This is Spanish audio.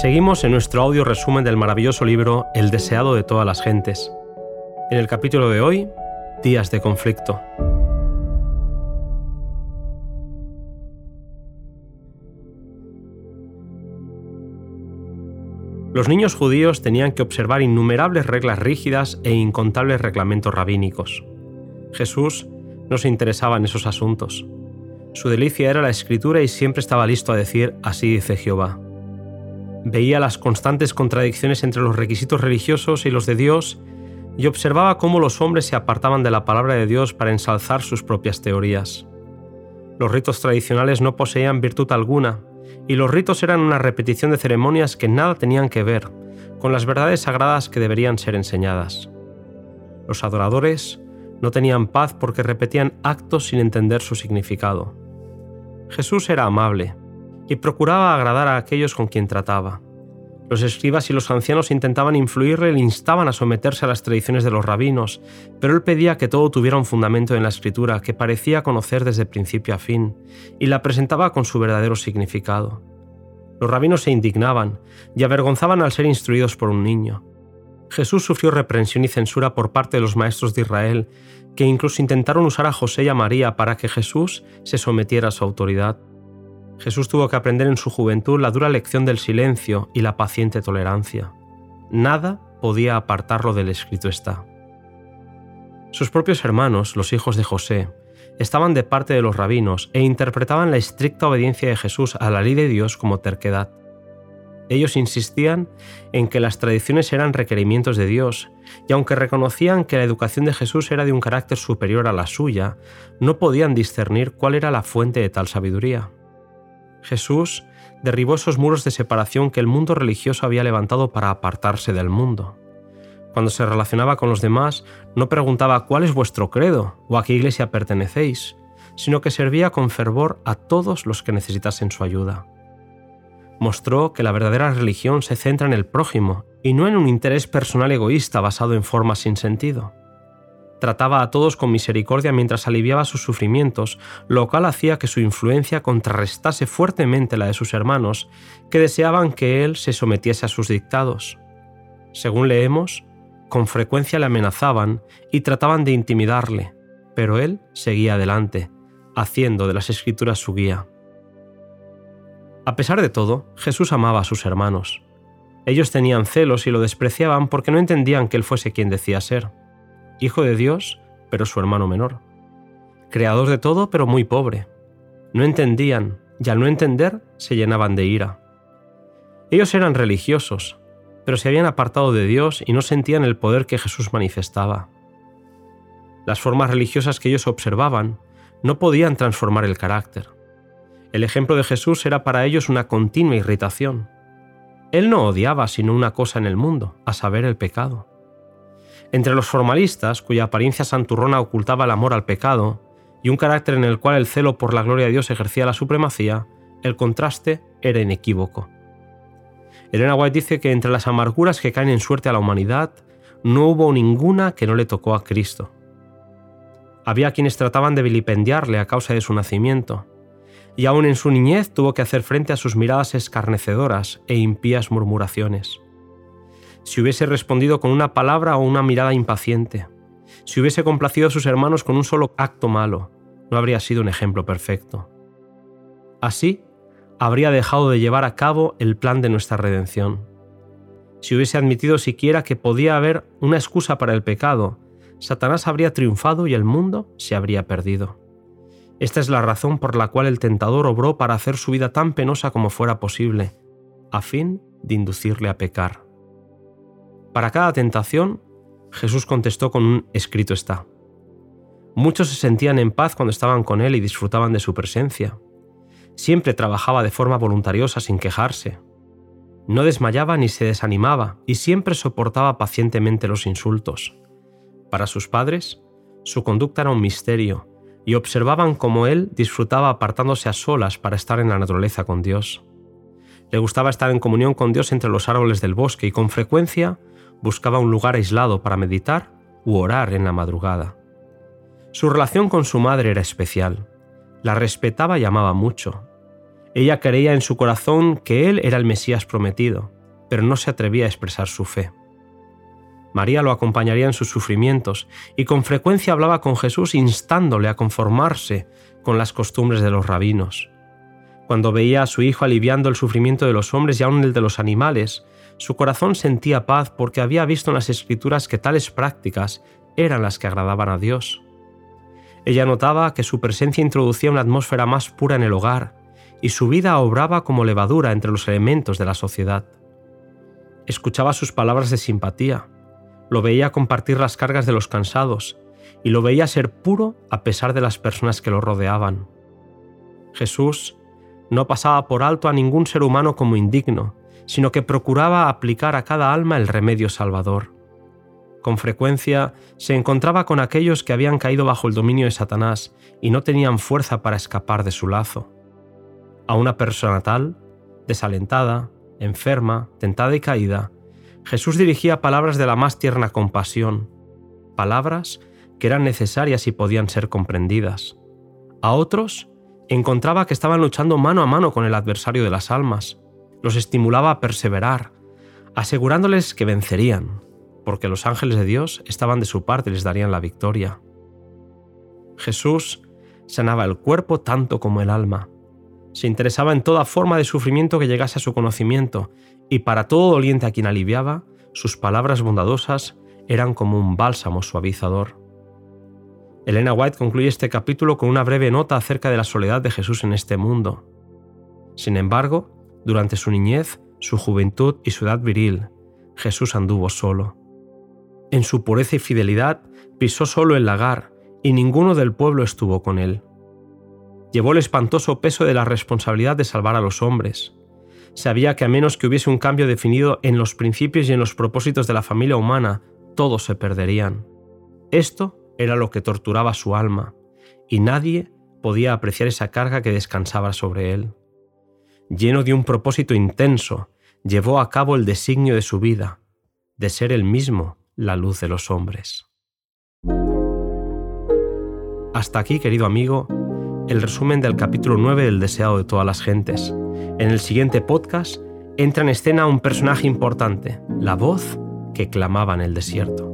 Seguimos en nuestro audio resumen del maravilloso libro El deseado de todas las gentes. En el capítulo de hoy, Días de conflicto. Los niños judíos tenían que observar innumerables reglas rígidas e incontables reglamentos rabínicos. Jesús no se interesaba en esos asuntos. Su delicia era la escritura y siempre estaba listo a decir, así dice Jehová. Veía las constantes contradicciones entre los requisitos religiosos y los de Dios y observaba cómo los hombres se apartaban de la palabra de Dios para ensalzar sus propias teorías. Los ritos tradicionales no poseían virtud alguna, y los ritos eran una repetición de ceremonias que nada tenían que ver con las verdades sagradas que deberían ser enseñadas. Los adoradores no tenían paz porque repetían actos sin entender su significado. Jesús era amable y procuraba agradar a aquellos con quien trataba. Los escribas y los ancianos intentaban influirle le instaban a someterse a las tradiciones de los rabinos, pero él pedía que todo tuviera un fundamento en la escritura que parecía conocer desde principio a fin, y la presentaba con su verdadero significado. Los rabinos se indignaban y avergonzaban al ser instruidos por un niño. Jesús sufrió reprensión y censura por parte de los maestros de Israel, que incluso intentaron usar a José y a María para que Jesús se sometiera a su autoridad. Jesús tuvo que aprender en su juventud la dura lección del silencio y la paciente tolerancia. Nada podía apartarlo del escrito está. Sus propios hermanos, los hijos de José, estaban de parte de los rabinos e interpretaban la estricta obediencia de Jesús a la ley de Dios como terquedad. Ellos insistían en que las tradiciones eran requerimientos de Dios, y aunque reconocían que la educación de Jesús era de un carácter superior a la suya, no podían discernir cuál era la fuente de tal sabiduría. Jesús derribó esos muros de separación que el mundo religioso había levantado para apartarse del mundo. Cuando se relacionaba con los demás, no preguntaba cuál es vuestro credo o a qué iglesia pertenecéis, sino que servía con fervor a todos los que necesitasen su ayuda. Mostró que la verdadera religión se centra en el prójimo y no en un interés personal egoísta basado en formas sin sentido. Trataba a todos con misericordia mientras aliviaba sus sufrimientos, lo cual hacía que su influencia contrarrestase fuertemente la de sus hermanos, que deseaban que él se sometiese a sus dictados. Según leemos, con frecuencia le amenazaban y trataban de intimidarle, pero él seguía adelante, haciendo de las escrituras su guía. A pesar de todo, Jesús amaba a sus hermanos. Ellos tenían celos y lo despreciaban porque no entendían que él fuese quien decía ser hijo de Dios, pero su hermano menor. Creador de todo, pero muy pobre. No entendían, y al no entender, se llenaban de ira. Ellos eran religiosos, pero se habían apartado de Dios y no sentían el poder que Jesús manifestaba. Las formas religiosas que ellos observaban no podían transformar el carácter. El ejemplo de Jesús era para ellos una continua irritación. Él no odiaba sino una cosa en el mundo, a saber el pecado. Entre los formalistas, cuya apariencia santurrona ocultaba el amor al pecado, y un carácter en el cual el celo por la gloria de Dios ejercía la supremacía, el contraste era inequívoco. Elena White dice que entre las amarguras que caen en suerte a la humanidad, no hubo ninguna que no le tocó a Cristo. Había quienes trataban de vilipendiarle a causa de su nacimiento, y aún en su niñez tuvo que hacer frente a sus miradas escarnecedoras e impías murmuraciones si hubiese respondido con una palabra o una mirada impaciente, si hubiese complacido a sus hermanos con un solo acto malo, no habría sido un ejemplo perfecto. Así, habría dejado de llevar a cabo el plan de nuestra redención. Si hubiese admitido siquiera que podía haber una excusa para el pecado, Satanás habría triunfado y el mundo se habría perdido. Esta es la razón por la cual el tentador obró para hacer su vida tan penosa como fuera posible, a fin de inducirle a pecar. Para cada tentación, Jesús contestó con un escrito está. Muchos se sentían en paz cuando estaban con Él y disfrutaban de su presencia. Siempre trabajaba de forma voluntariosa sin quejarse. No desmayaba ni se desanimaba y siempre soportaba pacientemente los insultos. Para sus padres, su conducta era un misterio y observaban cómo Él disfrutaba apartándose a solas para estar en la naturaleza con Dios. Le gustaba estar en comunión con Dios entre los árboles del bosque y con frecuencia buscaba un lugar aislado para meditar u orar en la madrugada. Su relación con su madre era especial. La respetaba y amaba mucho. Ella creía en su corazón que él era el Mesías prometido, pero no se atrevía a expresar su fe. María lo acompañaría en sus sufrimientos y con frecuencia hablaba con Jesús instándole a conformarse con las costumbres de los rabinos. Cuando veía a su hijo aliviando el sufrimiento de los hombres y aún el de los animales, su corazón sentía paz porque había visto en las escrituras que tales prácticas eran las que agradaban a Dios. Ella notaba que su presencia introducía una atmósfera más pura en el hogar y su vida obraba como levadura entre los elementos de la sociedad. Escuchaba sus palabras de simpatía, lo veía compartir las cargas de los cansados y lo veía ser puro a pesar de las personas que lo rodeaban. Jesús no pasaba por alto a ningún ser humano como indigno, sino que procuraba aplicar a cada alma el remedio salvador. Con frecuencia se encontraba con aquellos que habían caído bajo el dominio de Satanás y no tenían fuerza para escapar de su lazo. A una persona tal, desalentada, enferma, tentada y caída, Jesús dirigía palabras de la más tierna compasión, palabras que eran necesarias y podían ser comprendidas. A otros encontraba que estaban luchando mano a mano con el adversario de las almas. Los estimulaba a perseverar, asegurándoles que vencerían, porque los ángeles de Dios estaban de su parte y les darían la victoria. Jesús sanaba el cuerpo tanto como el alma. Se interesaba en toda forma de sufrimiento que llegase a su conocimiento, y para todo doliente a quien aliviaba, sus palabras bondadosas eran como un bálsamo suavizador. Elena White concluye este capítulo con una breve nota acerca de la soledad de Jesús en este mundo. Sin embargo, durante su niñez, su juventud y su edad viril, Jesús anduvo solo. En su pureza y fidelidad pisó solo el lagar y ninguno del pueblo estuvo con él. Llevó el espantoso peso de la responsabilidad de salvar a los hombres. Sabía que a menos que hubiese un cambio definido en los principios y en los propósitos de la familia humana, todos se perderían. Esto era lo que torturaba su alma, y nadie podía apreciar esa carga que descansaba sobre él. Lleno de un propósito intenso, llevó a cabo el designio de su vida, de ser él mismo la luz de los hombres. Hasta aquí, querido amigo, el resumen del capítulo 9 del Deseado de todas las gentes. En el siguiente podcast entra en escena un personaje importante, la voz que clamaba en el desierto.